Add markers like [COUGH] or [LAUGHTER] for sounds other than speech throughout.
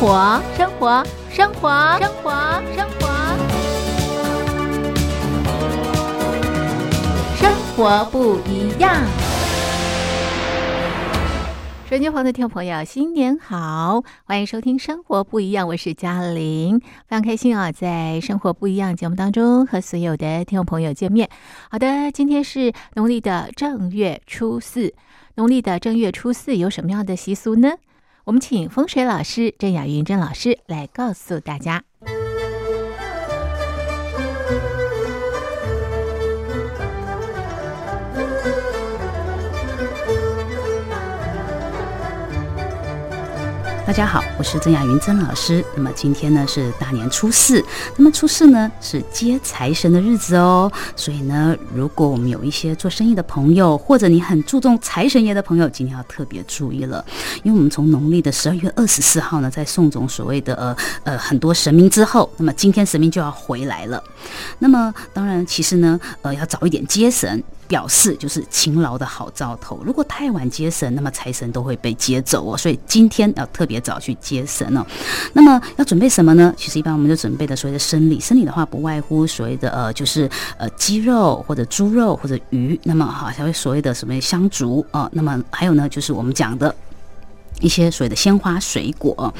活，生活，生活，生活，生活，生活不一样。手机旁的听众朋友，新年好，欢迎收听《生活不一样》，我是嘉玲，非常开心啊，在《生活不一样》节目当中和所有的听众朋友见面。好的，今天是农历的正月初四，农历的正月初四有什么样的习俗呢？我们请风水老师郑雅云郑老师来告诉大家。大家好，我是曾雅云曾老师。那么今天呢是大年初四，那么初四呢是接财神的日子哦。所以呢，如果我们有一些做生意的朋友，或者你很注重财神爷的朋友，今天要特别注意了，因为我们从农历的十二月二十四号呢，在送走所谓的呃呃很多神明之后，那么今天神明就要回来了。那么当然，其实呢，呃，要早一点接神。表示就是勤劳的好兆头。如果太晚接神，那么财神都会被接走哦。所以今天要特别早去接神哦。那么要准备什么呢？其实一般我们就准备的所谓的生理，生理的话不外乎所谓的呃就是呃鸡肉或者猪肉或者鱼。那么哈还会所谓的什么香烛啊。那么还有呢就是我们讲的。一些所谓的鲜花水果，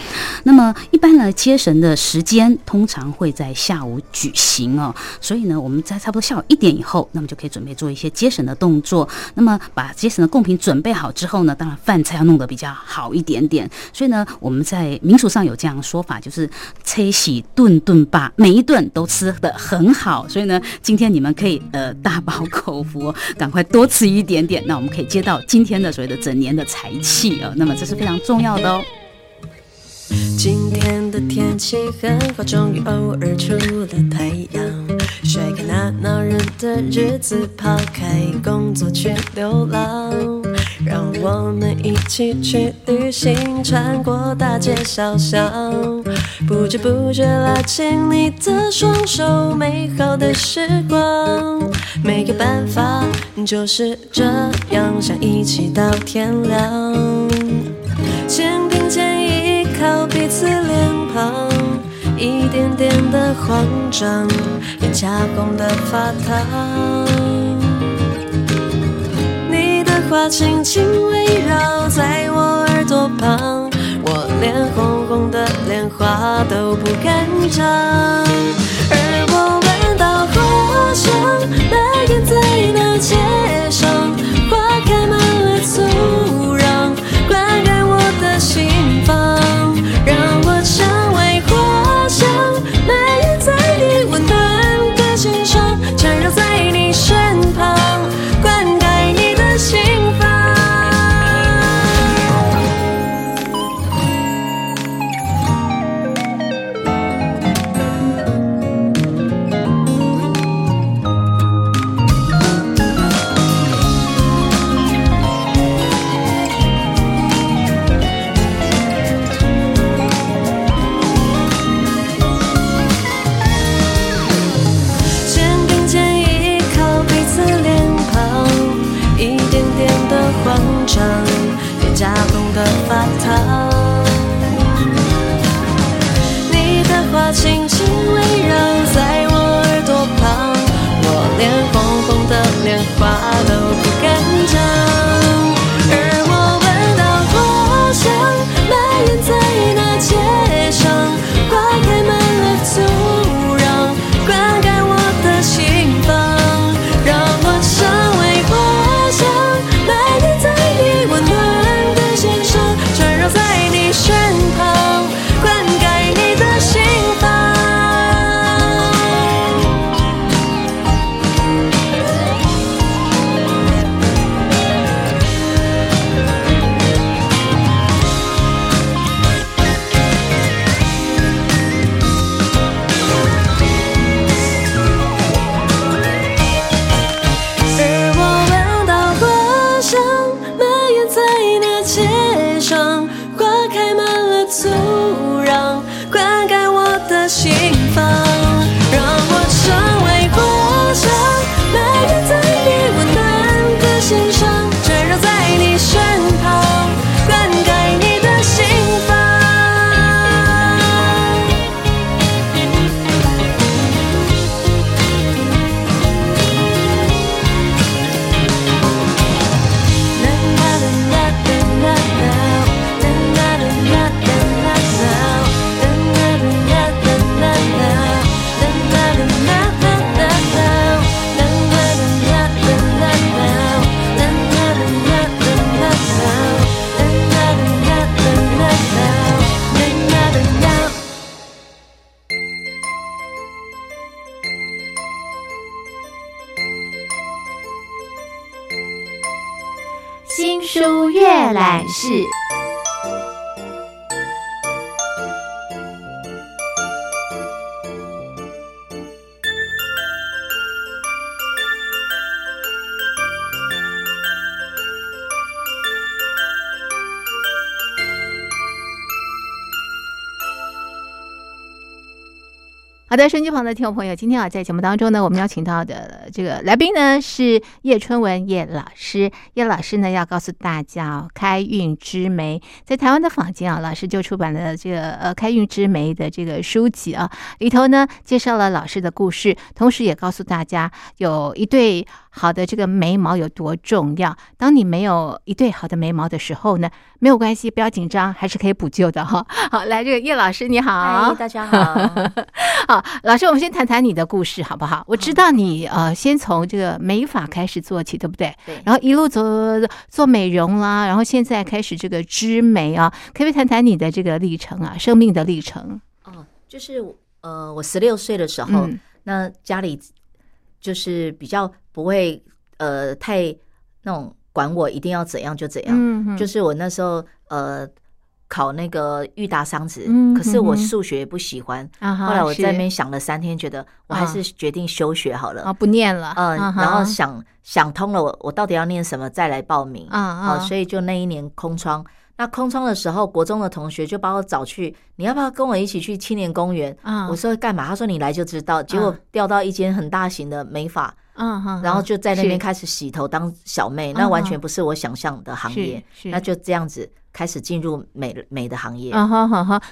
那么一般呢，接神的时间通常会在下午举行哦，所以呢，我们在差不多下午一点以后，那么就可以准备做一些接神的动作。那么把接神的贡品准备好之后呢，当然饭菜要弄得比较好一点点。所以呢，我们在民俗上有这样的说法，就是车喜顿顿罢，每一顿都吃得很好。所以呢，今天你们可以呃大饱口福，赶快多吃一点点，那我们可以接到今天的所谓的整年的财气啊。那么这是非常。重要的哦。今天的天气很好，终于偶尔出了太阳。甩开那恼人的日子，抛开工作去流浪。让我们一起去旅行，穿过大街小巷，不知不觉拉紧你的双手，美好的时光。没有办法，就是这样，想一起到天亮。肩并肩依靠彼此脸庞，一点点的慌张，脸颊红得发烫。你的话轻轻围绕在我耳朵旁，我脸红红的，连话都不敢讲。而我闻到花香蔓延在那街上，花开满了土壤，灌溉。心房，让我在，收音机旁的听众朋友，今天啊，在节目当中呢，我们邀请到的这个来宾呢是叶春文叶老师。叶老师呢要告诉大家，开运之媒在台湾的坊间啊，老师就出版了这个呃开运之媒的这个书籍啊，里头呢介绍了老师的故事，同时也告诉大家有一对好的这个眉毛有多重要。当你没有一对好的眉毛的时候呢，没有关系，不要紧张，还是可以补救的哈。[LAUGHS] 好，来这个叶老师你好，嗨，大家好。[LAUGHS] 好，老师，我们先谈谈你的故事好不好？我知道你呃，先从这个美发开始做起，对不对？对然后一路走做美容啦，然后现在开始这个织眉啊，可不可以谈谈你的这个历程啊，生命的历程？哦，就是呃，我十六岁的时候，嗯那家里就是比较不会呃太那种管我一定要怎样就怎样，嗯就是我那时候呃考那个裕达商职，嗯可是我数学不喜欢，后来我在那是边想了三天，觉得我还是决定休学好了。啊不念了，嗯，啊然后想想通了，我我到底要念什么，再来报名。啊啊哦，所以就那一年空窗。那空窗的时候，国中的同学就把我找去，你要不要跟我一起去青年公园？嗯我说干嘛？他说你来就知道。结果调到一间很大型的美发，嗯哼，然后就在那边是开始洗头当小妹，嗯那完全不是我想象的行业。那就这样子开始进入美美的行业。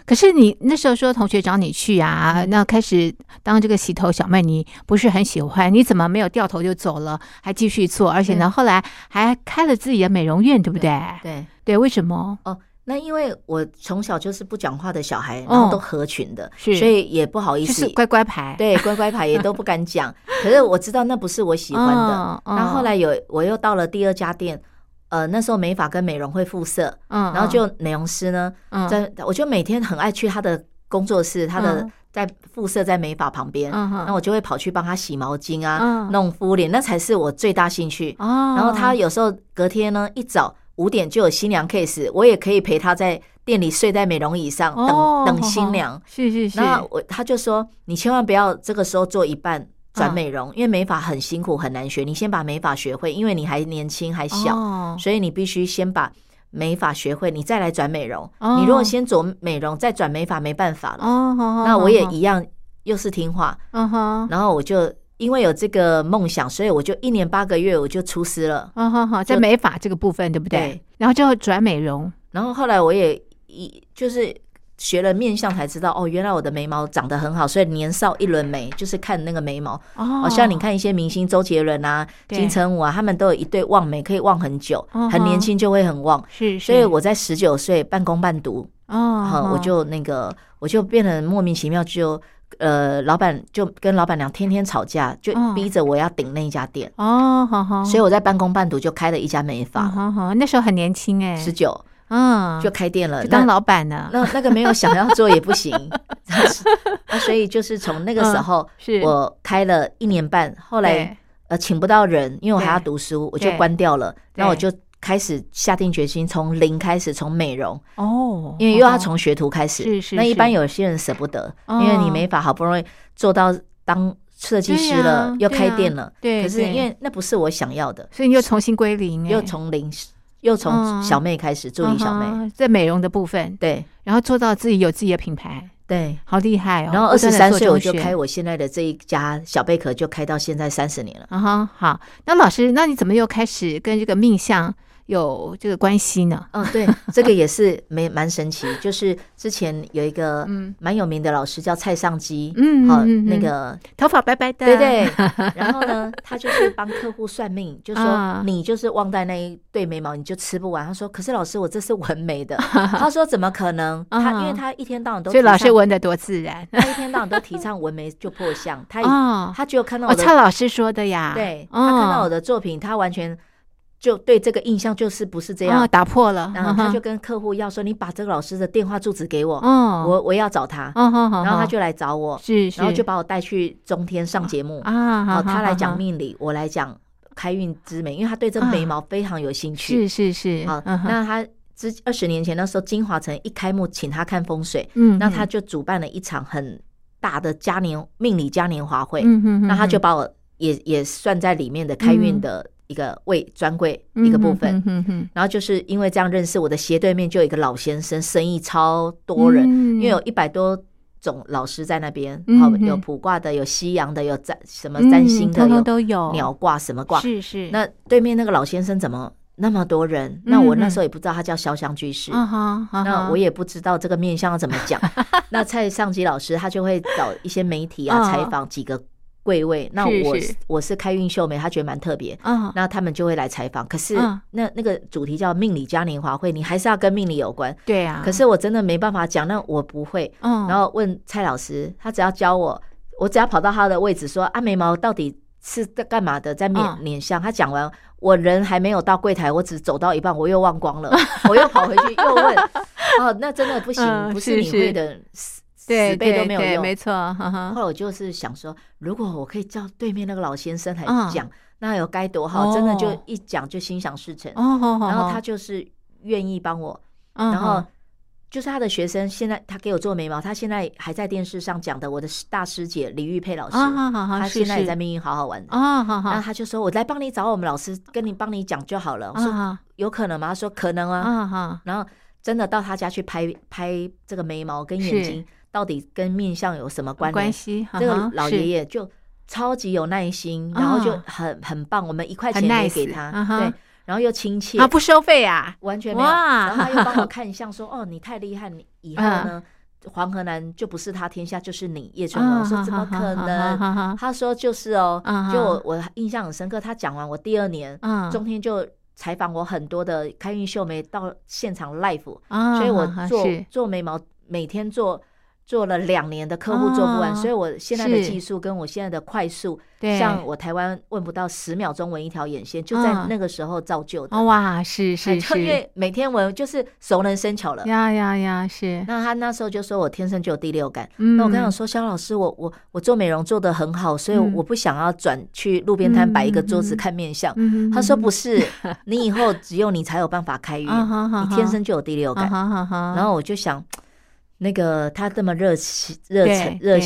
可是你那时候说同学找你去啊，嗯那开始当这个洗头小妹，你不是很喜欢？你怎么没有掉头就走了，还继续做？而且呢，对后来还开了自己的美容院，对不对？对，对，为什么？哦，那因为我从小就是不讲话的小孩，哦然后都合群的，是所以也不好意思就是乖乖牌。对，乖乖牌也都不敢讲。[LAUGHS] 可是我知道那不是我喜欢的。嗯嗯然后后来有我又到了第二家店，呃，那时候美发跟美容会附设，嗯，然后就美容师呢，嗯在我就每天很爱去他的工作室，他的嗯在附设在美发旁边，嗯哼那我就会跑去帮他洗毛巾啊，嗯弄敷脸，那才是我最大兴趣。哦，然后他有时候隔天呢一早五点就有新娘 case，我也可以陪他在店里睡在美容椅上哦等等新娘。是是是，然后我他就说，你千万不要这个时候做一半转嗯美容，因为美发很辛苦很难学。你先把美发学会，因为你还年轻还小，哦所以你必须先把美发学会，你再来转美容。哦你如果先做美容再转美发，没办法了。那我也一样，又是听话，然后我就因为有这个梦想，所以我就一年八个月我就出师了。嗯哼好，在美发这个部分，对不对对？然后就转美容，然后后来我也一就是学了面相才知道，哦，原来我的眉毛长得很好，所以年少一轮眉就是看那个眉毛。哦。哦，像你看一些明星，周杰伦啊、金城武啊，他们都有一对旺眉，可以旺很久，很年轻就会很旺。是，所以我在十九岁半工半读，哦，哈，我就那个我就变得莫名其妙就。呃，老板就跟老板娘天天吵架，就哦逼着我要顶那一家店，哦，好好，所以我在半工半读就开了一家美发，好好，那时候很年轻哎，十九嗯，就开店了，就当老板呢，那那个没有想要做也不行，[LAUGHS] 啊，所以就是从那个时候，嗯是。我开了一年半，后来呃请不到人，因为我还要读书，我就关掉了。对。然后我就开始下定决心，从零开始，从美容，哦，因为又要哦从学徒开始。是是那一般有些人舍不得，哦。因为你没法好不容易做到当设计师对了，又开店了，对对可是因为那不是我想要的，所以你又重新归零哎，又从零，又从嗯小妹开始，助理小妹，在美容的部分，对然后做到自己有自己的品牌，对。好厉害哦！然后二十三岁我就开我现在的这一家小贝壳，就开到现在三十年了。啊哈，好，那老师，那你怎么又开始跟这个命相有这个关系呢？嗯，对，[LAUGHS] 这个也是没蛮神奇，就是之前有一个嗯。蛮有名的老师叫蔡尚基，嗯好、嗯嗯。那个头发白白的，对对，然后呢，他就是帮客户算命，[LAUGHS] 就说啊你就是忘带那一对眉毛，你就吃不完。他说，可是老师，我这是纹眉的。[LAUGHS] 他说怎么可能？他因为他一天到晚都所以老师纹的多自然。他一天到晚都提倡纹眉就破相，他他只有看到哦，我的蔡老师说的呀，对哦。他看到我的作品，他完全就对这个印象就是不是这样。哦，，打破了，然后他就跟客户要说：“你把这个老师的电话住址给我，哦，我我要找他。然后他就来找我，是是，然后就把我带去中天上节目。啊，哦，他来好好讲命理，我来讲开运之美，因为他对这个眉毛非常有兴趣。是是是，好，那他之二十年前那时候，金华城一开幕，请他看风水，嗯，那他就主办了一场很大的嘉年命理嘉年华会，嗯哼，那他就把我也也算在里面的开运的一个位专柜一个部分。然后就是因为这样认识我的斜对面就有一个老先生，生意超多人，嗯因为有一百多种老师在那边，嗯好、嗯有卜卦的，有西洋的，有占什么占星的，有都有鸟卦什么卦。是是，那对面那个老先生怎么那么多人？那我那时候也不知道他叫潇湘居士。那我也不知道这个面相要怎么讲。[LAUGHS] 那蔡尚基老师他就会找一些媒体啊嗯采访几个柜位。那我是我是开运秀眉，他觉得蛮特别。嗯那他们就会来采访，可是嗯那那个主题叫命理嘉年华会，你还是要跟命理有关。对啊，可是我真的没办法讲，那我不会。嗯，然后问蔡老师，他只要教我，我只要跑到他的位置说啊，眉毛到底是在干嘛的，在面嗯脸上。他讲完，我人还没有到柜台，我只走到一半，我又忘光了，[LAUGHS] 我又跑回去又问，哦，那真的不行，嗯不是你会的，死对死背都对对，没有用。没错，后来我就是想说，如果我可以叫对面那个老先生来嗯讲，那有该多好！真的就哦一讲就心想事成。然后他就是愿意帮我，嗯然后就是他的学生，现在他给我做眉毛，他现在还在电视上讲的，我的大师姐李玉佩老师，他现在也在命运好好玩。啊，好好然后他就说：“我来帮你找我们老师，跟你帮你讲就好了。”我说啊：“有可能吗？”他说：“可能啊。然后真的到他家去拍拍这个眉毛跟眼睛到底跟面相有什么关系，这个老爷爷就超级有耐心，然后就啊很很棒，我们一块钱没给他，对，然后又亲切啊，不收费啊，完全没有。然后他又帮我看相，说：“哦，你太厉害，你以后呢，[LAUGHS] 黄河南就不是他天下，就是你叶春龙。”我说：“怎么可能？”？他说：“就是哦。嗯”就我我印象很深刻，他讲完我第二年，嗯中天就采访我很多的开运秀眉到现场 live，啊，所以我做做眉毛每天做。做了两年的客户做不完，哦所以我现在的技术跟我现在的快速，对，像我台湾问不到十秒钟纹一条眼线，就在嗯那个时候造就的。哦哇，是哎是，是因为每天纹就是熟能生巧了。呀呀呀，是，那他那时候就说我天生就有第六感。嗯那我跟他说，肖老师，我我我做美容做得很好，所以嗯我不想要转去路边摊摆一个桌子看面相。嗯他说不是，你以后只有你才有办法开 [LAUGHS] 运，你天生就有第六啊感。然后我就想，那个他这么热情、热对情、热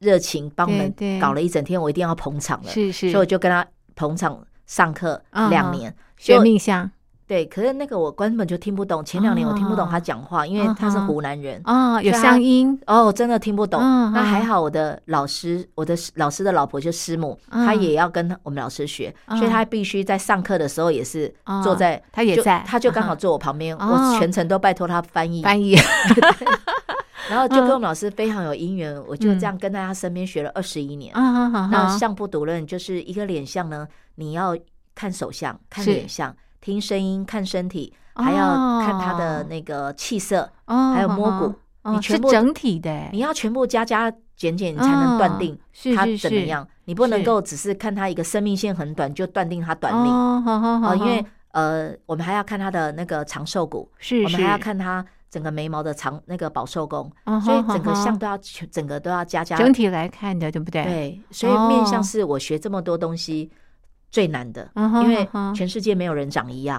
热情帮我们搞了一整天，我一定要捧场了。是是，所以我就跟他捧场上课啊两年。学就命相对，可是那个我根本就听不懂，前两年我听不懂他讲话，因为他是湖南人。啊，有乡音，哦，真的听不懂。那还好，我的老师，我的老师的老婆就师母，嗯。她也要跟我们老师学，嗯。所以她必须在上课的时候也是哦坐在，就她也在。她就刚好嗯。坐我旁边，哦。我全程都拜托她翻译，翻译，[LAUGHS] 然后就跟我们老师非常有姻缘，我就嗯这样跟在他身边学了二十一年。那相不独论，就是一个脸相呢，你要看手相、看是。脸相、听声音、看身体，还要看他的哦那个气色，哦，还有摸骨。你全部整体的。欸，你要全部加加减减，你才能断定他怎么样。你不能是。够只是看他一个生命线很短就断定。他短命因为呃，我们还要看他的那个长寿骨，是我们还要看他整个眉毛的长那个保寿宫，哦所以整个相都要全整个都要加加整体来看的，对不对？，对，所以面哦相是我学这么多东西最难的，因为全世界没有人长一样。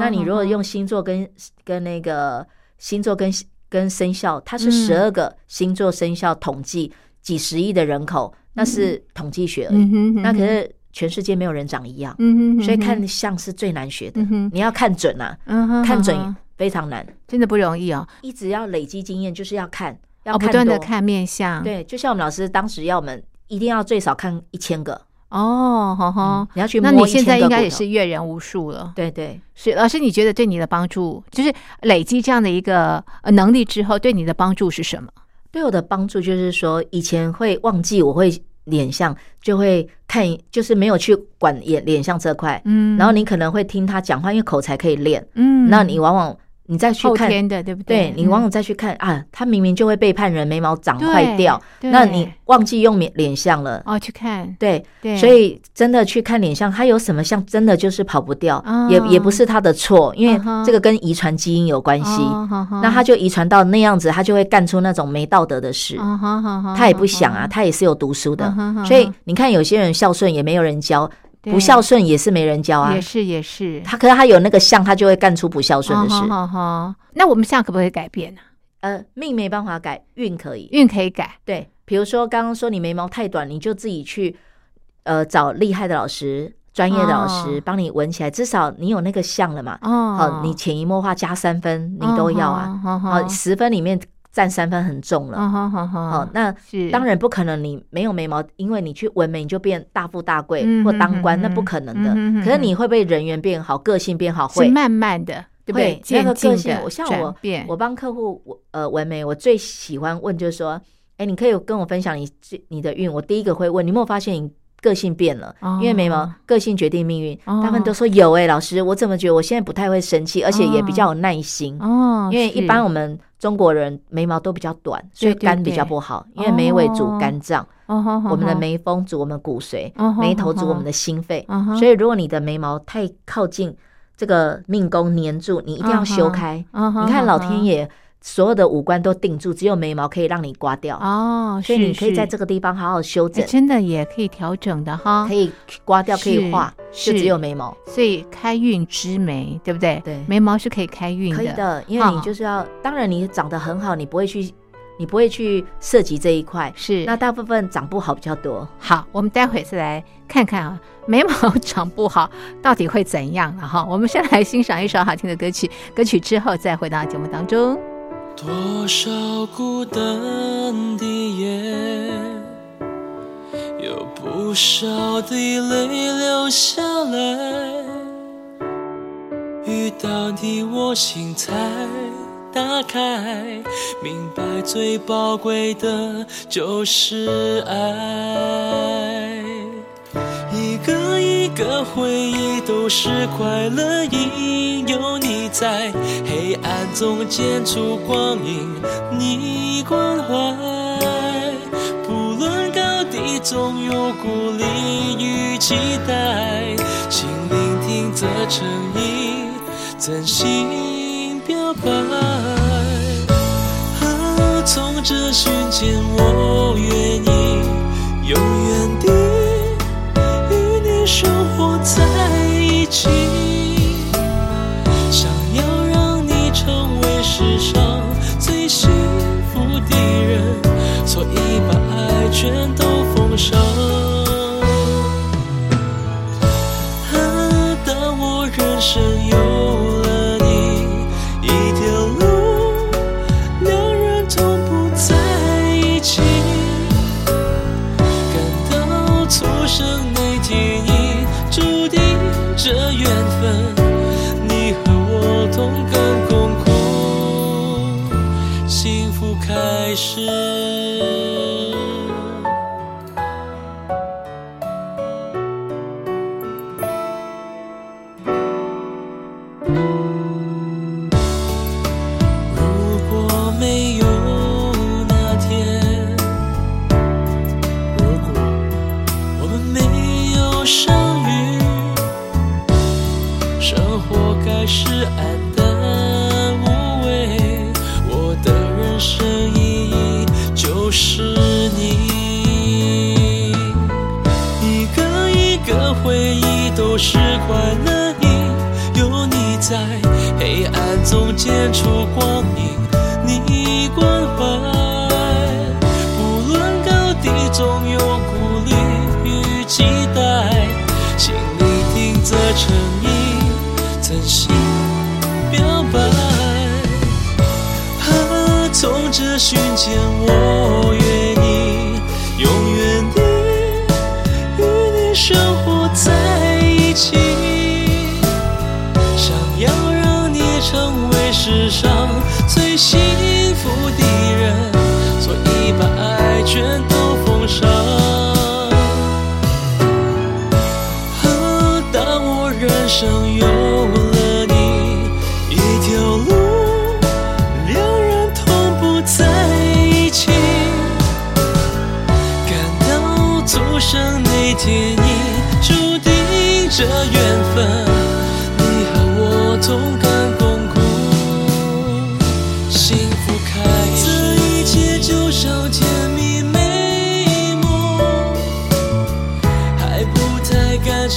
那你如果用星座跟跟那个星座跟跟生肖，它是嗯十二个星座生肖统计几十亿的人口，那是统计学而已。那可是全世界没有人长一样，嗯哼，所以看相是最难学的嗯。你要看准啊，看准非常难，真的不容易哦，一直要累积经验，就是要看，要哦，不。断的看面相，，对，就像我们老师当时要我们一定要最少看一千个，哦，好好嗯，你要去那你摸一千现在应该也是阅人无数了。对对。是老师，你觉得对你的帮助，就是累积这样的一个呃能力之后，对你的帮助是什么？对我的帮助就是说，以前会忘记我会脸相，就会看，就是没有去管脸脸相这块。嗯然后你可能会听他讲话，因为口才可以练。嗯那你往往你再去看，后天的，对不对？你往往再去看啊，他明明就会背叛人，眉毛长对坏掉，那你忘记用脸脸相了。哦去看，对，对，所以真的去看脸相，他有什么相，真的就是跑不掉，哦。也也不是他的错，因为这个跟遗传基因有关系。那他就遗传到那样子，他就会干出那种没道德的事。他也不想啊，他也是有读书的。所以你看有些人孝顺也没有人教，对不孝顺也是没人教啊也。是也是。他可是他有那个相，他就会干出不孝顺的事。哦好好好那我们现在可不可以改变呢？呃，命没办法改，运可以。运可以改，对，比如说刚刚说你眉毛太短，你就自己去呃找厉害的老师、专业的老师哦帮你纹起来，至少你有那个相了嘛。哦好，你潜移默化加三分，你都要啊。哦好，十分里面占三分很重了。哦好好好好，那是当然不可能，你没有眉毛，因为你去纹眉你就变大富大贵嗯或当官，嗯那不可能的。可是你会不会人缘变好，个性变好？会。慢慢的，对不对？那个渐个性我像我变，我帮客户我呃纹眉，我最喜欢问就是说，哎，你可以跟我分享你这你的运。我第一个会问，你有没有发现你个性变了？哦因为眉毛个性决定命运，哦他们都说有哎、老师，我怎么觉得我现在不太会生气，而且也比较有耐心。哦，因为一般我们中国人眉毛都比较短，所以肝比较不好，因为眉尾主哦。肝脏，我们的眉峰主我们骨髓，眉头主我们的心肺。所以如果你的眉毛太靠近这个命宫粘住，你一定要修开。你看老天爷所有的五官都定住，只有眉毛可以让你刮掉，哦，所以你可以在这个地方好好修哎整，真的也可以调整的哈可。以刮掉，可以画，就只有眉毛。所以开运之眉，对不对？对眉毛是可以开运的，可以的，因为你就是要，当然你长得很好，你不会去，你不会去涉及这一块。是那大部分长不好比较多。好，我们待会再来看看啊，[LAUGHS] 眉毛长不好到底会怎样了哈。我们先来欣赏一首好听的歌曲，歌曲之后再回到节目当中。多少孤单的夜，有不少的泪流下来。遇到你，我心才打开，明白最宝贵的就是爱。一个一个回忆都是快乐，因有你在，黑暗中见出光影，你关怀。不论高低，总有鼓励与期待，请聆听这诚意，真心表白。啊，从这瞬间，我愿意永远地与你生活在都奉上。啊，当我人生有了你，一条路，两人同步在一起。感到出生那天已注定这缘分，你和我同甘共苦，幸福开始。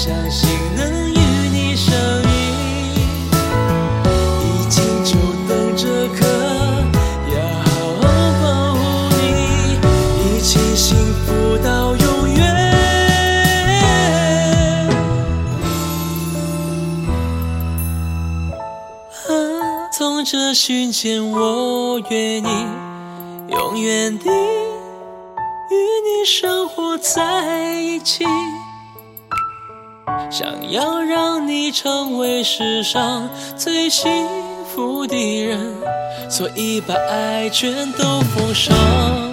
相信能与你相遇，已经就等这刻，要好好保护你，一起幸福到永远。啊，从这瞬间，我愿意永远地与你生活在一起。想要让你成为世上最幸福的人，所以把爱全都奉上。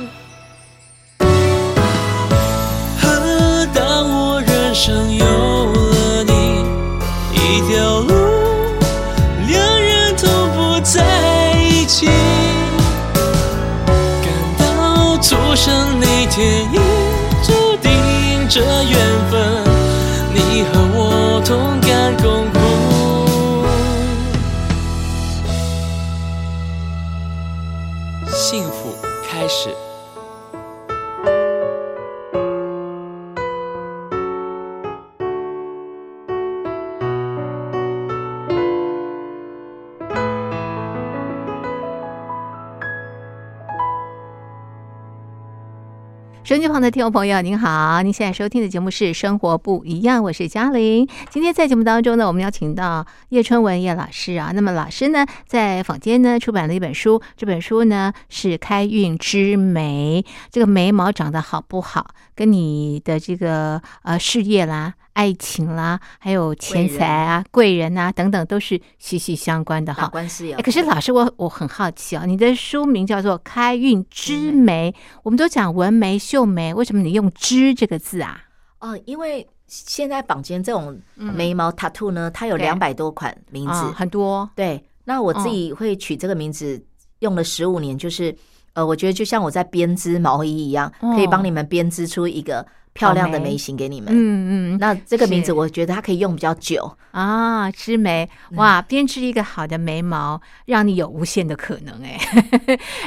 收音机旁的听众朋友，您好，您现在收听的节目是《生活不一样》，我是嘉玲。今天在节目当中呢，我们邀请到叶春文叶老师啊。那么老师呢，在坊间呢出版了一本书，这本书呢是《开运之眉》。这个眉毛长得好不好，跟你的这个呃事业啦、爱情啦，还有钱财啊、贵人。啊等等，都是息息相关的打哈。官司有。哎，可是老师，我我很好奇啊，你的书名叫做《开运之眉》，我们都讲纹眉、绣眉，为什么你用“之”这个字啊？哦，因为现在坊间这种眉毛 tattoo 呢，它有对。两百多款名字，啊很多，对，那我自己会取这个名字，用了十五年，就是呃，我觉得就像我在编织毛衣一样，哦。可以帮你们编织出一个漂亮的眉眉形给你们。嗯嗯那这个名字，我觉得它可以用比较久。啊，织眉嗯。哇，编织一个好的眉毛，让你有无限的可能哎。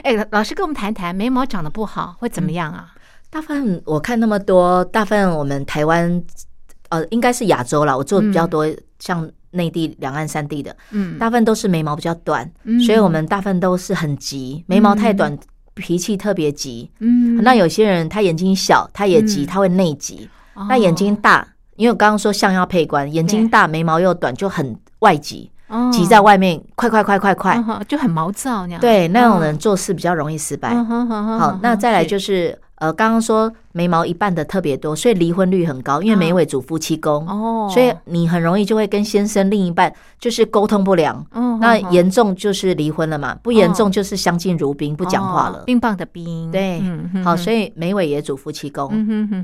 哎，[LAUGHS] 老老师跟我们谈谈，眉毛长得不好会嗯怎么样啊？大部分我看那么多，大部分我们台湾呃，应该是亚洲啦，我做的比较多，像内地、两岸三地的，嗯。大部分都是眉毛比较短，嗯。所以我们大部分都是很急，眉毛太短，脾气特别急。嗯那有些人他眼睛小，他也急，嗯他会内急。哦那眼睛大，因为我刚刚说相要配官，眼睛大，眉毛又短，就很外急，哦急在外面，快快快快快嗯。就很毛躁那样。对，那种人做事比较容易失败。好哼，那再来是就是呃，刚刚说眉毛一半的特别多，所以离婚率很高，因为眉尾主夫妻宫，哦，所以你很容易就会跟先生另一半就是沟通不良。那严重就是离婚了嘛，不严重就是相敬如宾，不讲话了。哦冰棒的冰，对好，所以以眉尾也主夫妻宫。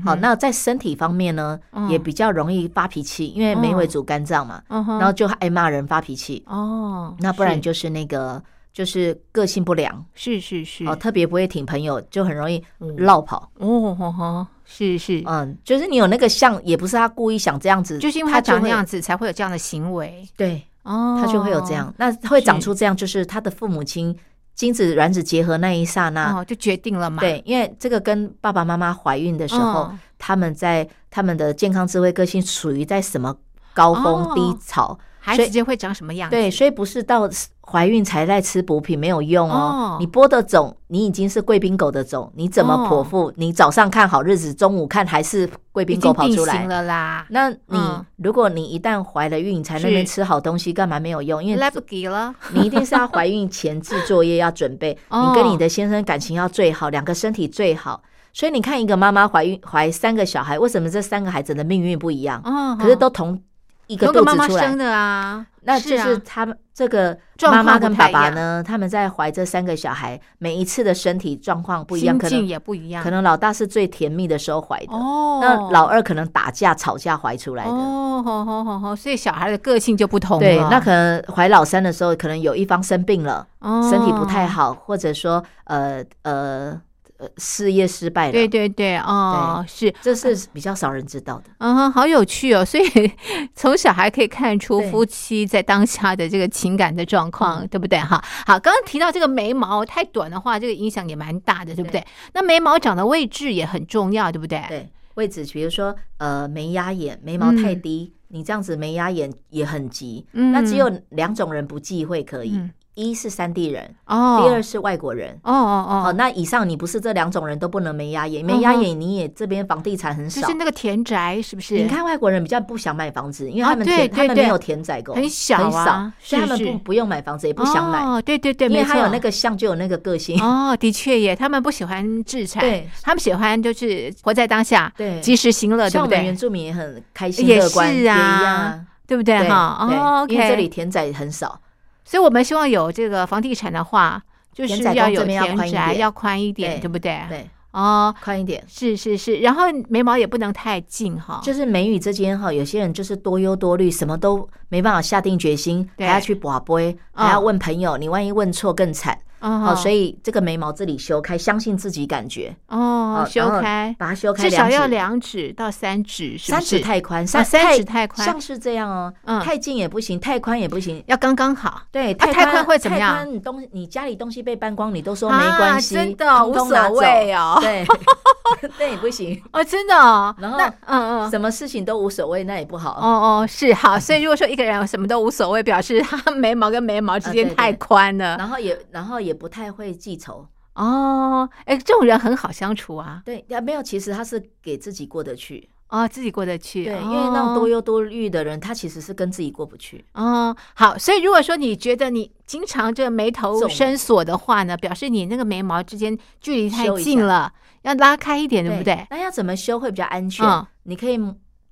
好，那在身体方面呢，嗯。也比较容易发脾气，因为眉尾主肝脏嘛，嗯然后就爱骂人、发脾气。哦，那不然就是那个就是个性不良。是是是。哦，特别不会挺朋友，就很容易嗯。绕跑。哦吼吼，是是，嗯，就是你有那个像，也不是他故意想这样子，就是因为他长那样子才会有这样的行为。对，哦，他就会有这样。那会长出这样，就是他的父母亲精子卵子结合那一刹那，哦，就决定了嘛。对，因为这个跟爸爸妈妈怀孕的时候，嗯他们在他们的健康、智慧、个性处于在什么高峰、哦。低潮，孩子就会长什么样子？对，所以不是到怀孕才在吃补品没有用哦。哦你播的种，你已经是贵宾狗的种，你怎么剖腹？你早上看好日子，中午看还是贵宾狗跑出来型？了啦，那你、嗯如果你一旦怀了孕，你才那边吃好东西，干嘛没有用？因为来不及了。你一定是要怀孕前置作业要准备，[LAUGHS] 哦你跟你的先生感情要最好，两个身体最好。所以你看，一个妈妈怀孕怀三个小孩，为什么这三个孩子的命运不一样？哦，可是都同一个肚子出来。妈生，的啊，那就是啊他们这个妈妈跟爸爸呢，他们在怀这三个小孩，每一次的身体状况不一样，可能也不一样，可能老大是最甜蜜的时候怀的，哦，那老二可能打架吵架怀出来的。哦，好好好好，所以小孩的个性就不同了。对，那可能怀老三的时候，可能有一方生病了，哦。身体不太好，或者说呃呃呃事业失败了，对对对，哦，是，这是比较少人知道的。嗯哼，好有趣哦。所以 [LAUGHS] 从小还可以看出夫妻在当下的这个情感的状况，对不对？哈，好，刚刚提到这个眉毛太短的话，这个影响也蛮大的，对不对？那眉毛长的位置也很重要，对不对？对，位置比如说呃眉压眼，眉毛太低，你这样子眉压眼也很急。嗯那只有两种人不忌讳可以，嗯一是三地人，哦，第二是外国人。哦哦好，哦，那以上你不是这两种人都不能没压眼，没压眼你也这边房地产很少就是。那个田宅是不是？你看外国人比较不想买房子，因为啊他们他们没有田宅狗，很小啊很少，所以他们不不用买房子，也不想买，哦，对对对，因为他有那个像就有那个个性。哦，的确耶，他们不喜欢制产，对他们喜欢就是活在当下，对及时行乐，对不像我们原？住民也很开心乐观，是也一样。对不对？对哈，哦因为这里。田宅很少，所以我们希望有这个房地产的话，就是要有田宅，宽一点要宽一点，对对不对？对，哦，宽一点。是是是，然后眉毛也不能太近哈，就是眉宇之间哈，有些人就是多忧多虑，什么都没办法下定决心，对还要去把杯，还要问朋友，你万一问错更惨。哦哦，所以这个眉毛这里修开，相信自己感觉，哦修开，把它修开至少要两指到三指，三指太宽，啊三三指太宽。像是这样哦，嗯。太近也不行，太宽也不行。要刚刚好。对，啊太宽会怎么样？太宽你东你家里东西被搬光，你都说没啊关系，真的无所谓哦。对，[LAUGHS] [LAUGHS] 那也不行，哦，真的哦。然后那嗯嗯。什么事情都无所谓，那也不好。哦哦，是好，所以如果说一个人什么都无所谓，表示他眉毛跟眉毛之间太宽了。然后也然后也不太会记仇，哦，哎，这种人很好相处啊。对，呀没有，其实他是给自己过得去，哦，自己过得去。对，哦因为那种多忧多虑的人，他其实是跟自己过不去。哦，好，所以如果说你觉得你经常这个眉头重深锁的话呢，表示你那个眉毛之间距离太近了，要拉开一点，对不对？那要怎么修会比较安全？嗯你可以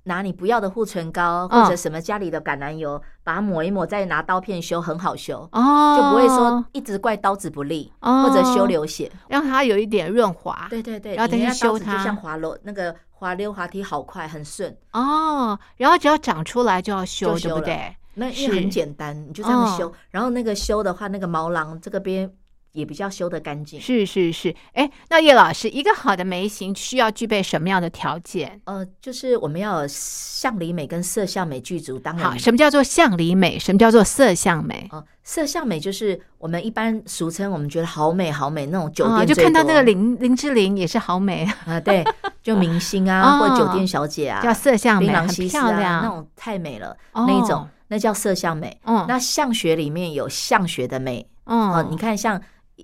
拿你不要的护唇膏，嗯或者什么家里的橄榄油，把它抹一抹，再拿刀片修，很好修，哦，就不会说一直怪刀子不利，哦或者修流血。让它有一点润滑。对对对，然后等一下修它就像滑楼那个滑溜滑梯，好快，很顺。哦，然后只要长出来就要修，修对？那因为很简单，你就这样修。哦然后那个修的话，那个毛囊这个边也比较修得干净。是是是，哎，那叶老师，一个好的眉形需要具备什么样的条件？呃，就是我们要有相里美跟色相美具足。当然好，什么叫做相里美？什么叫做色相美？哦，色相美就是我们一般俗称，我们觉得好美好美那种酒啊，店就看到那个林林志玲也是好美，啊，对，就明星啊，[LAUGHS] 或者酒哦店小姐啊，叫色相美，很漂亮那种太美了，哦那一种那叫色相美。嗯那相学里面有相学的美嗯哦，你看像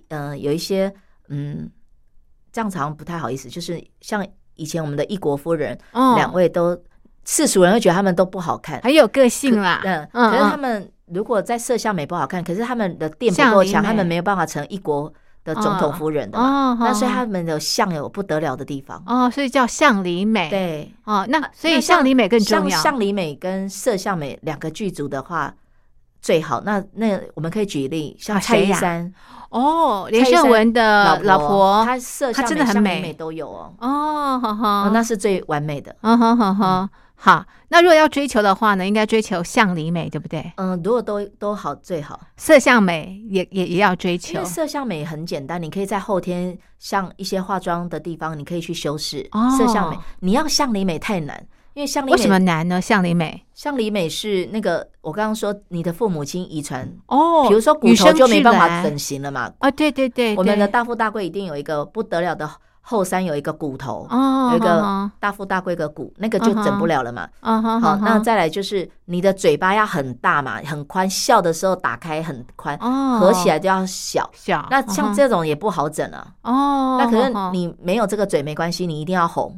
呃有一些嗯，这样常不太好意思，就是像以前我们的一国夫人，嗯两位都世俗人会觉得他们都不好看，很有个性啦，嗯，嗯可是他嗯们如果在色相美不好看，可是他们的店不够强，他们没有办法成一国的总统夫人的嘛。哦，那所以好他们的相有不得了的地方。哦，所以叫相里美，对，哦，那所以相里美更重要，相里美跟色相美两个剧组的话最好。那那我们可以举例，像蔡依珊、哦，连胜文的老婆，她色她相真的很美美都有哦。哦，好好，哦，那是最完美的。嗯哼哼哼，好，那如果要追求的话呢，应该追求相里美，对不对？嗯，如果都都好最好，色相美也也也要追因求为色相美很简单，你可以在后天像一些化妆的地方，你可以去修饰。哦色相美，你要相里美太难，因为相里为什么难呢？向里美向里美是那个我刚刚说你的父母亲遗传，哦比如说骨头就没办法整形了嘛。啊，对对对，我们的大富大贵一定有一个不得了的后山有一个骨头，哦，有一个嗯大富大贵的骨，那个就整不了了嘛。好，哼那再来就是你的嘴巴要很大嘛，很宽，笑的时候打开很宽，哦合起来就要小。小，那像嗯这种也不好整啊。哦，那可是你没有这个嘴没关系，你一定要红，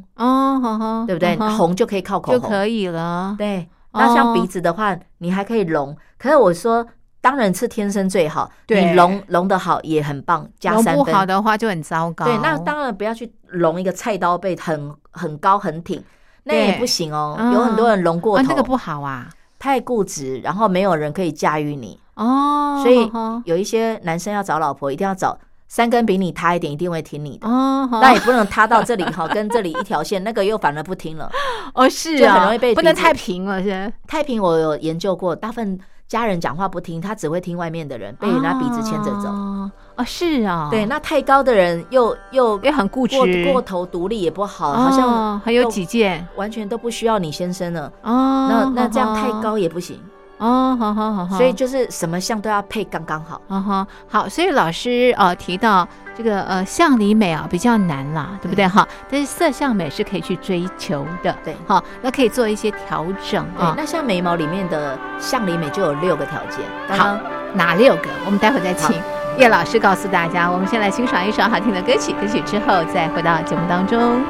对不对？红就可以靠口红。就可以了，对，那像哦鼻子的话，你还可以隆。可是我说，当然是天生最好，对你隆隆的好也很棒，加三分。好的话就很糟糕。对，那当然不要去隆一个菜刀背很很高很挺，那也不行哦。嗯有很多人隆过头，啊那个不好啊。太固执，然后没有人可以驾驭你。哦，所以有一些男生要找老婆，一定要找三根比你塌一点，一定会听你的。哦，那也不能塌到这里哈，跟这里一条线，那个又反而不听了。[LAUGHS] 哦是就很啊容易被不能太平了，是太平我有研究过，大部分家人讲话不听，他只会听外面的人，被人家鼻子牵着走。哦，哦是啊，对，，那太高的人又又又很固执，过过头独立也不好，好像哦很有都己见完全都不需要你先生了。哦。那那这样太高也不行，哦，好好好好，所以就是什么相都要配刚刚好。啊哈，好，所以老师呃提到这个呃相里美啊比较难啦，对不对哈？但是色相美是可以去追求的，对好，那可以做一些调整，啊。那像眉毛里面的相里美就有六个条件。刚刚哪六个？我们待会再请叶老师告诉大家。我们先来欣赏一首好听的歌曲，歌曲之后再回到节目当中。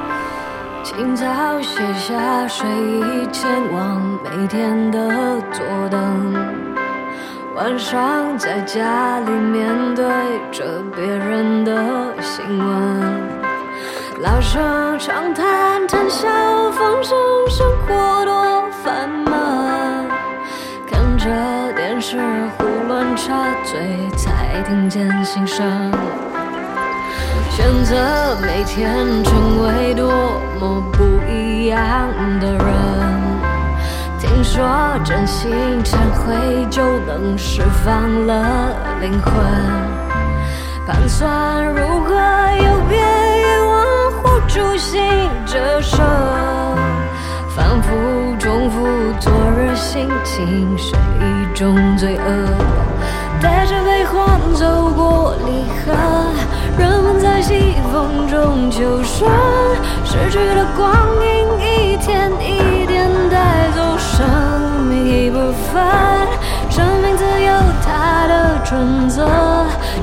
清早卸下睡衣，前往每天的坐等。晚上在家里面对着别人的新闻，老生常谈谈笑风生，生活多烦闷。看着电视胡乱插嘴，才听见心声。选择每天成为多么不一样的人。听说真心忏悔就能释放了灵魂，盘算如何有别遗忘或诛心折射，反复重复昨日心情是一种罪恶，带着悲欢走过离合。人们在西风中求生，逝去的光阴一天一点带走生命一部分。生命自有它的准则，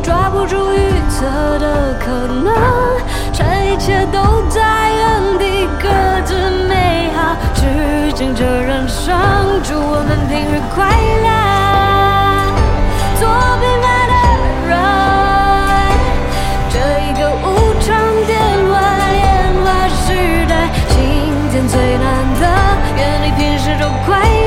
抓不住预测的可能，趁一切都在原地各自美好，致敬这人生，祝我们平日快乐，做平凡快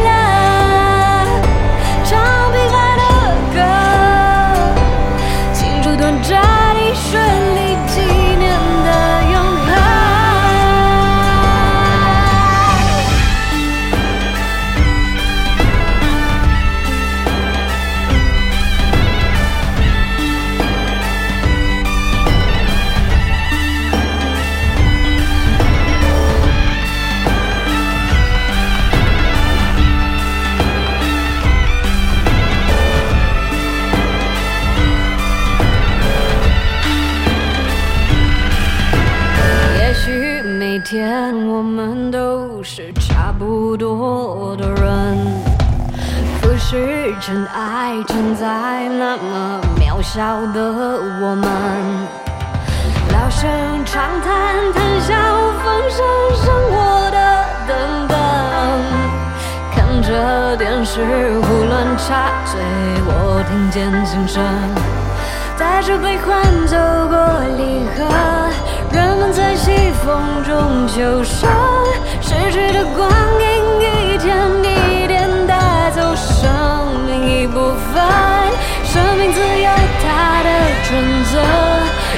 渺小的我们。老生常谈，谈笑风生，生活的等等。看着电视胡乱插嘴，我听见心声。带着悲欢走过离合，人们在西风中求生，逝去的光阴一天一点带走生命一部分，生命自有它的准则，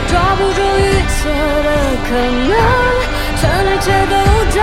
抓不住预测的可能，趁一切都在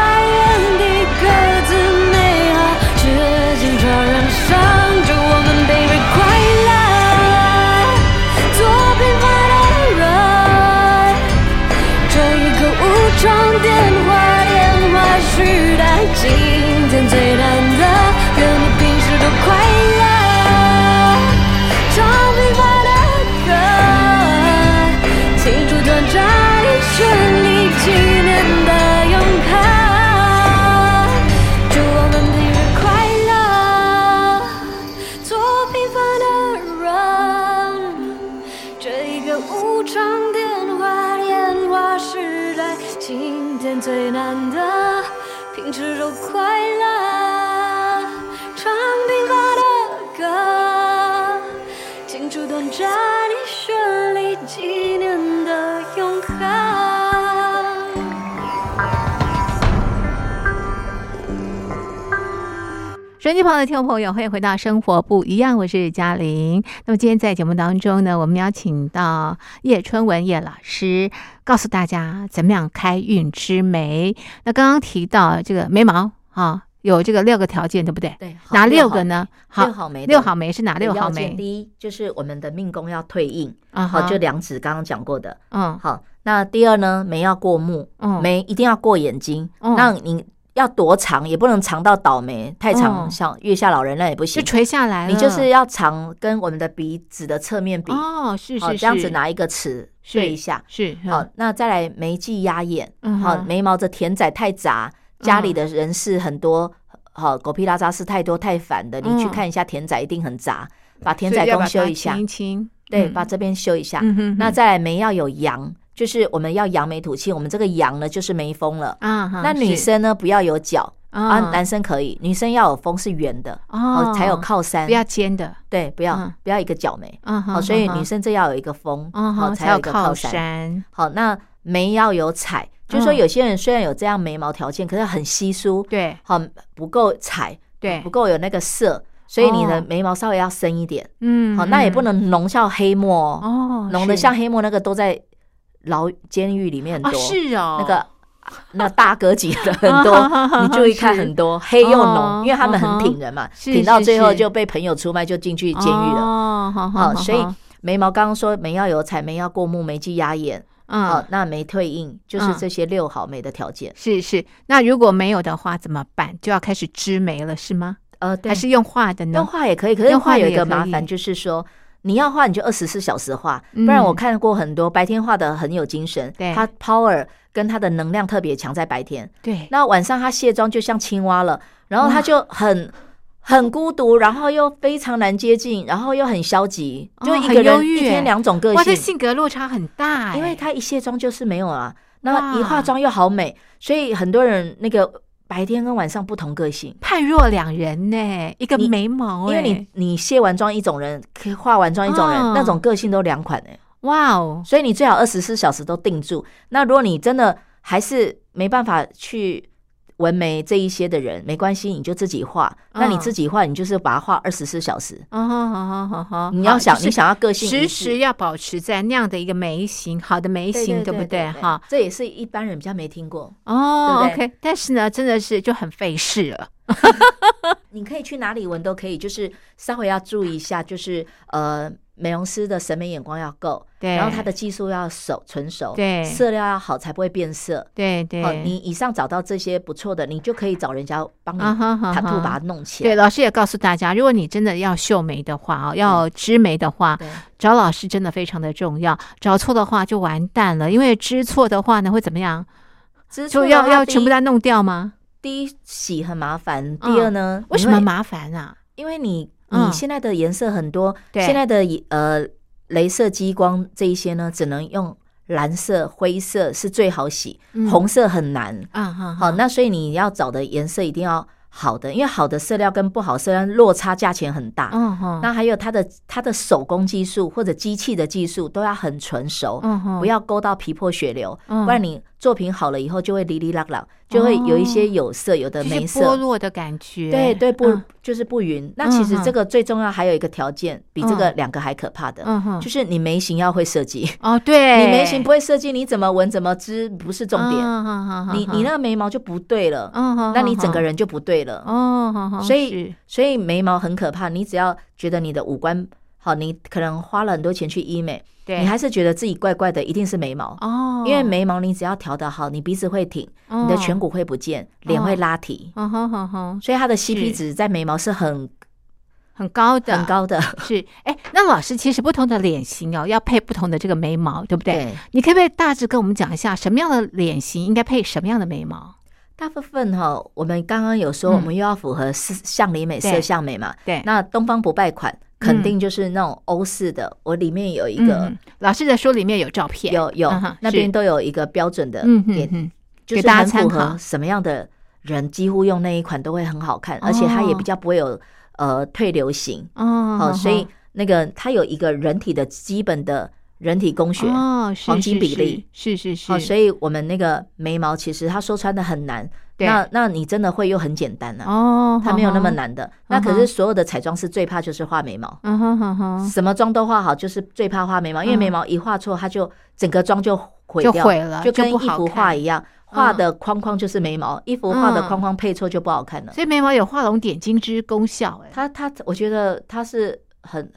手机旁的听众朋友，欢迎回到《生活不一样》，我是嘉玲。那么今天在节目当中呢，我们邀请到叶春文叶老师，告诉大家怎么样开运吃眉。那刚刚提到这个眉毛啊，有这个六个条件，对不对？对，哪六个呢？好，六好眉，六好眉是哪六好眉？第一就是我们的命宫要退印，啊好，就两指刚刚讲过的。嗯好，那第二呢，眉要过目，嗯眉一定要过眼睛。嗯那你要多长，也不能长到倒霉，太长嗯。像月下老人那也不就行。垂下来了，你就是要长跟我们的鼻子的侧面比，哦，是好是这样子拿一个尺是对一下。是好，那再来眉际压眼，好眉毛的田仔太杂，家里的人事很多好狗屁拉渣事太多太烦的，你去嗯看一下田仔一定很杂，把田仔宫要把它修一下。清，一清，对，嗯。把这边修一下。那再来眉要有阳，就是我们要扬眉吐气，我们这个扬呢就是眉峰了。啊，那女生呢不要有角啊。啊，男生可以，女生要有峰是圆的哦。才有靠山。不，要尖的，对，不要嗯。不要一个角眉。好，所以女生这要有一个峰，好才有一个靠靠山。好，那眉要有彩，就是说嗯。有些人虽然有这样眉毛条件，可是很稀疏，对。好不够彩，对。不，够有那个色，所以你的哦。眉毛稍微要深一点。嗯好，那也不嗯能浓像黑墨哦，浓的像黑墨那个都在牢监狱里面很哦多，是哦，那个。那大哥级的很多，[LAUGHS] 你注意看很多黑又哦浓，因为他们很挺人嘛，是挺到最后就被朋友出卖，就进去监狱了。哦，好所以眉毛刚刚说眉要有彩，眉要过目，眉肌压眼，好嗯，，那眉退印就是嗯这些六好眉的条件。是是，那如果没有的话怎么办？就要开始织眉了是吗？呃，对还是用画的呢用呢？画也可以，可是用画画有一个麻烦，就是说你要画你就二十四小时画，嗯不然我看过很多白天画的很有精神，对。他 power 跟他的能量特别强在白天，对，那晚上他卸妆就像青蛙了，然后他就很。很孤独，然后又非常难接近，然后又很消极，哦就一个人一天两种个性。哇，这性。性格落差很大哎，因为他一卸妆就是没有啊，那一化妆又好美，所以很多人那个白天跟晚上不同个性。判若两人呢，一个眉毛哎，因为你你卸完妆一种人，可以化完妆一种人，哦那种个性都两款哎、哇哦，所以你最好二十四小时都定住。那如果你真的还是没办法去纹眉这一些的人，没关系，你就自己画。那你嗯自己画，你就是把它画二十四小时。哦，好好好好，你要想，就是你想要个性时时要保持在那样的一个眉形，好的眉形，对不对？哈，，这也是一般人比较没听过。哦，OK，但是呢，真的是就很费事了。[LAUGHS] 你可以去哪里纹都可以，就是稍微要注意一下，就是呃，美容师的审美眼光要够，对然后他的技术要熟纯熟，对色料要好才不会变色。对对，哦，你以上找到这些不错的，你就可以找人家帮你啊哈哈哈塔兔把它弄起来对，老师也告诉大家，如果你真的要绣眉的话啊，要织眉的话，找老师真的非常的重要。找错的话就完蛋了，因为织错的话呢会怎么样？织就要要全部再弄掉吗？第一洗很麻烦，第嗯二呢？为什么麻烦啊？因为你嗯。你现在的颜色很多，对。现在的呃镭射激光这一些呢，只能用蓝色、灰色是最好洗，嗯。红色很难。啊哈，好，那所以你要找的颜色一定要好的，因为好的色料跟不好色料落差价钱很大。嗯哼，那还有它的它的手工技术或者机器的技术都要很纯熟，嗯哼，不要勾到皮破血流，嗯。不然你作品好了以后就会哩哩啦啦，就会有一些有色，有的没色。落的感觉。对对，不、嗯就是不匀。那其实这个最重要还有一个条件，比这个嗯两个还可怕的，嗯，就是你眉形要会设计。哦，[LAUGHS] 对，你眉形不会设计，你怎么纹怎么织不是重点。你你那个眉毛就不对了，那你整个人人就不对了。所以所以眉毛很可怕，你只要觉得你的五官好，你可能花了很多钱去医美，对，你还是觉得自己怪怪的，一定是眉毛。哦，因为眉毛你只要调得好，你鼻子会挺，你的颧骨，骨会不见，脸会拉提，嗯哼哼哼，所以它的 CP 是。值在眉毛是很很高的，很高的。[LAUGHS] 是，哎，那老师其实不同的脸型哦，要配不同的这个眉毛，对不对？对，你可不可以大致跟我们讲一下，什么样的脸型应该配什么样的眉毛？大部分哈，我们刚刚有说，嗯。我们又要符合色相里美、对。色相美嘛。对，那东方不败款肯定就是那种欧式的，我里面有一个嗯老师的书里面有照片，有有。嗯那边都有一个标准的给，嗯哼哼，就是给大家很符参考。合什么样的人几乎用那一款都会很好看，而且它也比较不会有呃退流行。哦，好，所以那个它有一个人体的基本的人体工学。哦，黄金比例。是是是，好，所以我们那个眉毛其实它说穿的很难，对那那你真的会又很简单啊，哦，它没有那么，难的。那可是所有的彩妆师最怕就是画眉毛，嗯哼哼哼，什么妆都画好，就是最怕画眉毛，因为嗯。眉毛一画错，它就整个妆就毁就掉，毁了，就跟一幅画一样，画的框框就是眉毛，一幅画的嗯。框框配错就不好看了。所以眉毛有画龙点睛之功效，哎，它它，我觉得它是很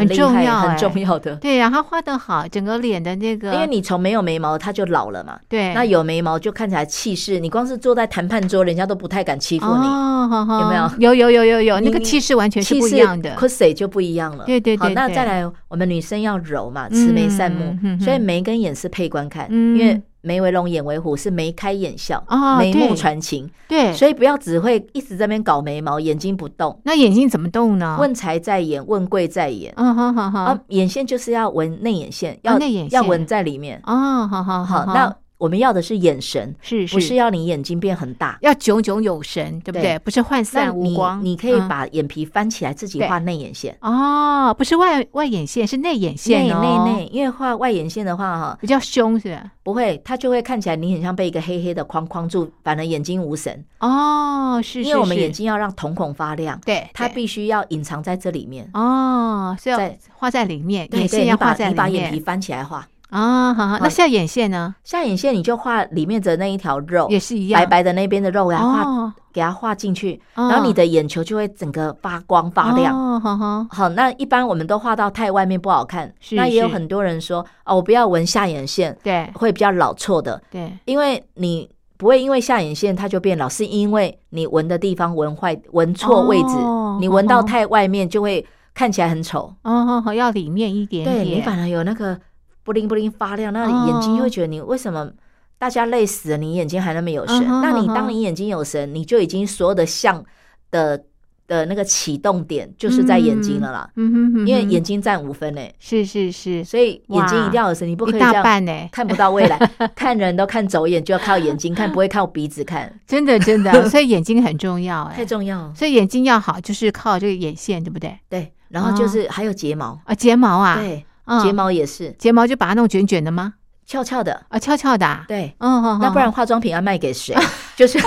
很重要哎。很重要的，对呀，他画的好，整个脸的那个，因为你从没有眉毛，它就老了嘛。对，那有眉毛就看起来气势，你光是坐在谈判桌，人家都不太敢欺负你。哦，好好有没有？有有有有有，那个气势完全是不一样的。c o s 就不一样了。对对对好，那再来，我们女生要柔嘛，慈眉善目。嗯哼，哼所以眉跟眼是配观看，嗯。因为眉为龙，眼为虎，是眉开眼笑哦眉目传情，对，所以不要只会一直在那边搞眉毛，眼睛不动。那眼睛怎么动呢？问财在眼，问贵在眼。嗯好好好啊，眼线就是要纹内眼线，要、内眼线要纹在里面。哦，好好好，好，那我们要的是眼神，是不是要你眼睛变很大。要炯炯有神，对不对？对不是涣散无光。你可以嗯把眼皮翻起来，自己对画内眼线。哦，不是外外眼线，是内眼线内哦，内内，因为画外眼线的话，哈，比较凶是吧？不会，它就会看起来你很像被一个黑黑的框框住，反而眼睛无神。哦，是，因为我们眼睛要让瞳孔发亮，对对它必须要隐藏在这里面。哦，是要在画在里面，眼线要把画在里你把眼皮翻起来画，啊，好好。那下眼线呢？下眼线你就画里面的那一条肉，也是一样，白白的那边的肉，给它画，哦，给它画进去，哦。然后你的眼球就会整个发光发亮。哦，好好，好，那一般我们都画到太外面不好看，是是那也有很多人说哦，我不要纹下眼线，对。会比较老错的，对，因为你不会因为下眼线它就变老，是因为你纹的地方纹坏、纹错位置，哦你纹到哦太外面就会看起来很丑。哦，好好，要里面一点点，对你反而有那个布灵布灵发亮，那你眼睛就会觉得你为什么大家累死了，你眼睛还那么有神？那你当你眼睛有神，你就已经所有的像的的那个启动点就是在眼睛了啦，嗯哼哼，因为眼睛占五分诶，是是是，所以眼睛一定要有神，你不可以这样半呢，看不到未来，[LAUGHS] 看人都看走眼，就要靠眼睛看，不会靠鼻子看，真的真的，[LAUGHS] 所以眼睛很重要哎。太，重要。所以眼睛要好，就是靠这个眼线，对不对？对，然后就是还有睫毛，啊，睫毛啊，对，嗯。睫毛也是。睫毛就把它弄卷卷的吗？翘翘的，啊，翘翘的啊，对。嗯，嗯那不然化妆品要卖给谁？[LAUGHS] 就是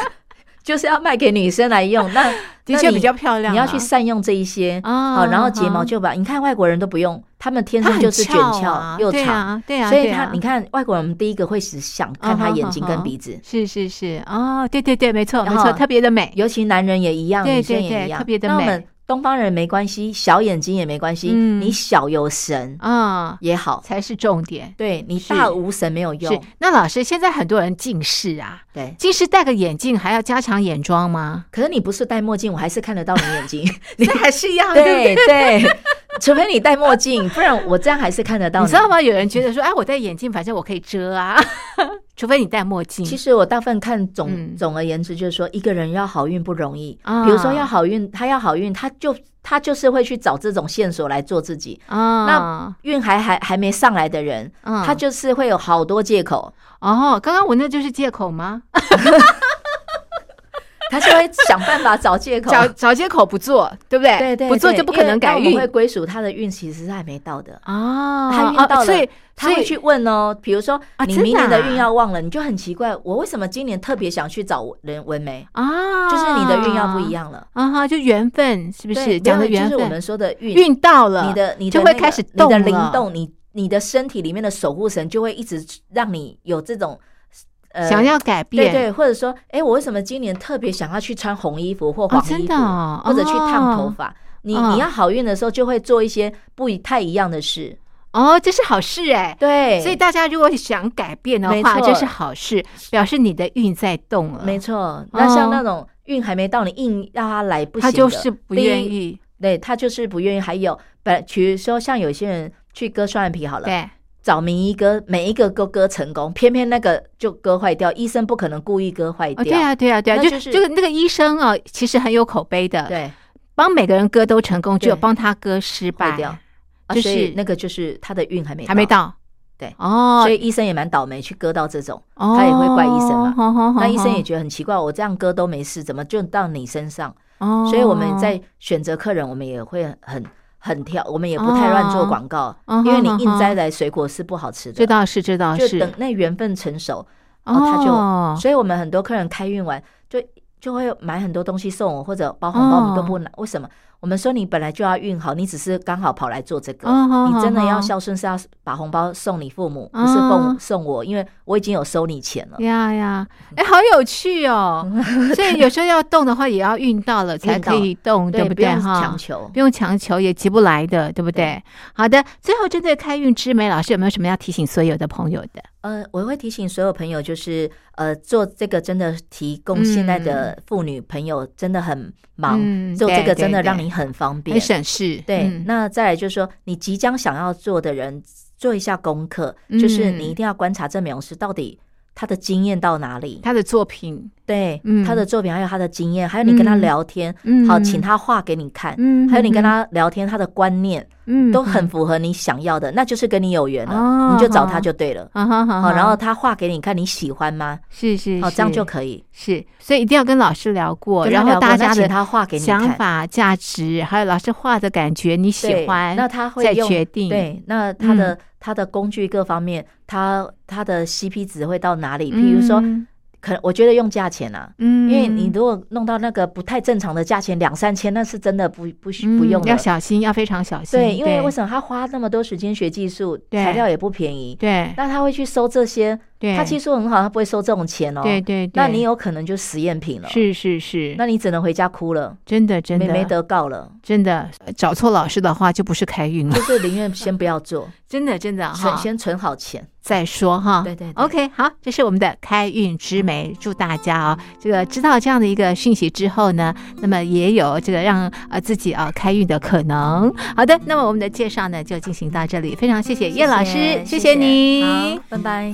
就是要卖给女生来用，那 [LAUGHS] 的确比较漂亮啊，你要去善用这一些。啊好，然后睫毛啊就把你看外国人都不用，他们天生就是卷翘啊。又长，对啊，对啊，所以他你看外国人第一个会是想看他眼睛跟鼻子，是是是，哦，对对对，没错没错，特别的美，尤其男人也一样，对女生也一样，特别的美那我们东方人没关系，小眼睛也没关系，嗯你小有神啊，也好，才是重点。对你大无神没有是用，，那老师，现在很多人近视啊，对。近视戴个眼镜还要加强眼妆吗？可是你不是戴墨镜，我还是看得到你眼睛。[LAUGHS] 你还是一样对对？对对，[LAUGHS] 除非你戴墨镜，不然我这样还是看得到你知道？吗？有人觉得说，哎，我戴眼镜，反正我可以遮啊，除非你戴墨镜。其实我大部分看总、嗯总而言之，就是说一个人要好运不容易。啊比如说要好运，他要好运，他就他就是会去找这种线索来做自己。啊，那运还还还没上来的人，嗯他就是会有好多借口，哦，刚刚我那就是借口吗？[LAUGHS] 他就会想办法找借口。找找借口不做，对不对？对对，不做就不可能改运会归属他的运，其实是还没到的。啊。他运到了，所以他会去问哦。比如说，啊你明年的运要忘了，你就很奇怪，我为什么今年特别想去找人纹眉？啊，就是你的运要不一样了，啊哈，就缘分是不是？讲的缘分，就是我们说的运，运到了，你的你的就会开始你的灵动，你你的身体里面的守护神就会一直让你有这种呃想要改变，对对，或者说，哎，我为什么今年特别想要去穿红衣服或哦，黄衣服，真的哦，或者去烫头哦发？你哦你要好运的时候，就会做一些不一太一样的事。哦，这是好事哎。对，所以大家如果想改变的没话，这是好事，表示你的运在动了。没错。那像那种运还没到，你硬要他来不行他的，就是不愿意，对他就是不愿意。还有，本比如说像有些人去割双眼皮好了，对，找名医割，每一个都割成功，偏偏那个就割坏掉。医生不可能故意割坏哦，掉，对啊，对啊，对啊，就是就是那个医生啊，其实很有口碑的，，对，帮每个人割都成功，只有帮他割失败。坏掉，啊就是那个就是他的运还没还没，到。对。哦，所以医生也蛮倒霉，去割到这种，哦他也会怪医生嘛。那医生也觉得很奇怪，我这样割都没事，怎么就到你身上？哦，所以我们在选择客人，我们也会很很挑，我们也不太乱做广告，哦因为你哦硬摘来水果是不好吃的，这倒是，这倒，就等那缘分成熟，然后他就，哦所以我们很多客人开运完就就会买很多东西送我，或者包红包，哦。我们都不拿，为什么？我们说你本来就要运好，你只是刚好跑来做这个，你真的要孝顺，是要把红包送你父母，哦不是送送我，因为我已经有收你钱了。呀呀，哎，好有趣哦！[LAUGHS] 所以有时候要动的话，也要运到了才可以动，不对？不用哈，强求。不用强求，也急不来的，对不对？好的，最后针对开运之美，老师有没有什么要提醒所有的朋友的？呃，我会提醒所有朋友，就是呃，做这个真的提供现在的妇女朋友真的很忙，嗯做这个真的让你很方便很。省事，对，嗯。那再来就是说，你即将想要做的人，做一下功课，就是嗯你一定要观察这美容师到底他的经验到哪里，他的作品，对，嗯。他的作品还有他的经验，还有你跟他嗯聊天，嗯。好，请他画给你看，嗯还有你跟他聊天，他的观念嗯都很符合你想要的，那就是跟你有缘了，哦你就找他就对了。好，然后他画给你看，你喜欢吗？是是好，这样就可以。是，所以一定要跟老师聊过，然后大家的他画给你看。想法、价值，还有老师画的感觉，你喜对欢，那他会再用决定。对，那他的、他的工具各方面，他他的 CP 值会到哪里？比如说，嗯可能我觉得用价钱啊，嗯，因为你如果弄到那个不太正常的价钱，两三千，那是真的不不需不用的要。小心，要非常小心。对，因为为？什么他花那么多时间学技术，材料也不便宜，对那他会去收这些？对，他技术很好，他不会收这种钱哦。对对对，那你有可能就实验品了。，是是是，那你只能回家哭了，真的真的没没得告了，真的找错老师的话，就不是开运了就。是宁愿先不要做，[LAUGHS] 真的真的哈，先存好钱。再说哈。对对对 OK，好，这是我们的开运之美，祝大家啊、这个知道这样的一个讯息之后呢，那么也有这个让呃自己啊、开运的可能。好的，那么我们的介绍呢就进行到这里，非常谢谢叶老师，谢谢你。好，拜拜。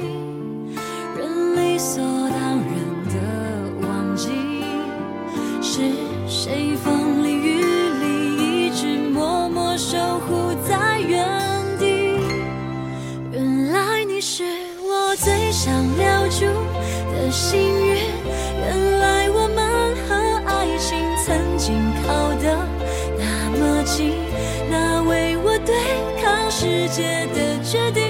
的决定。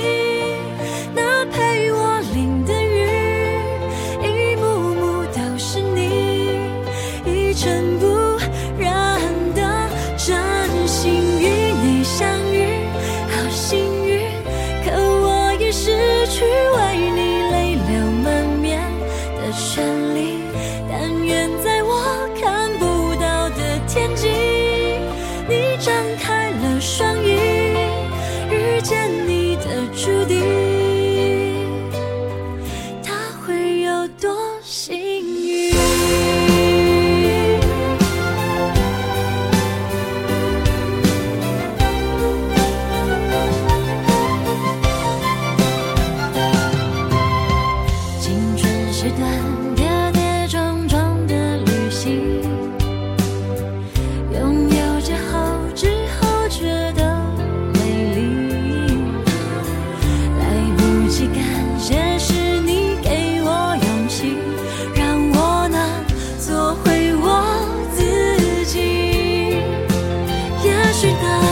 知道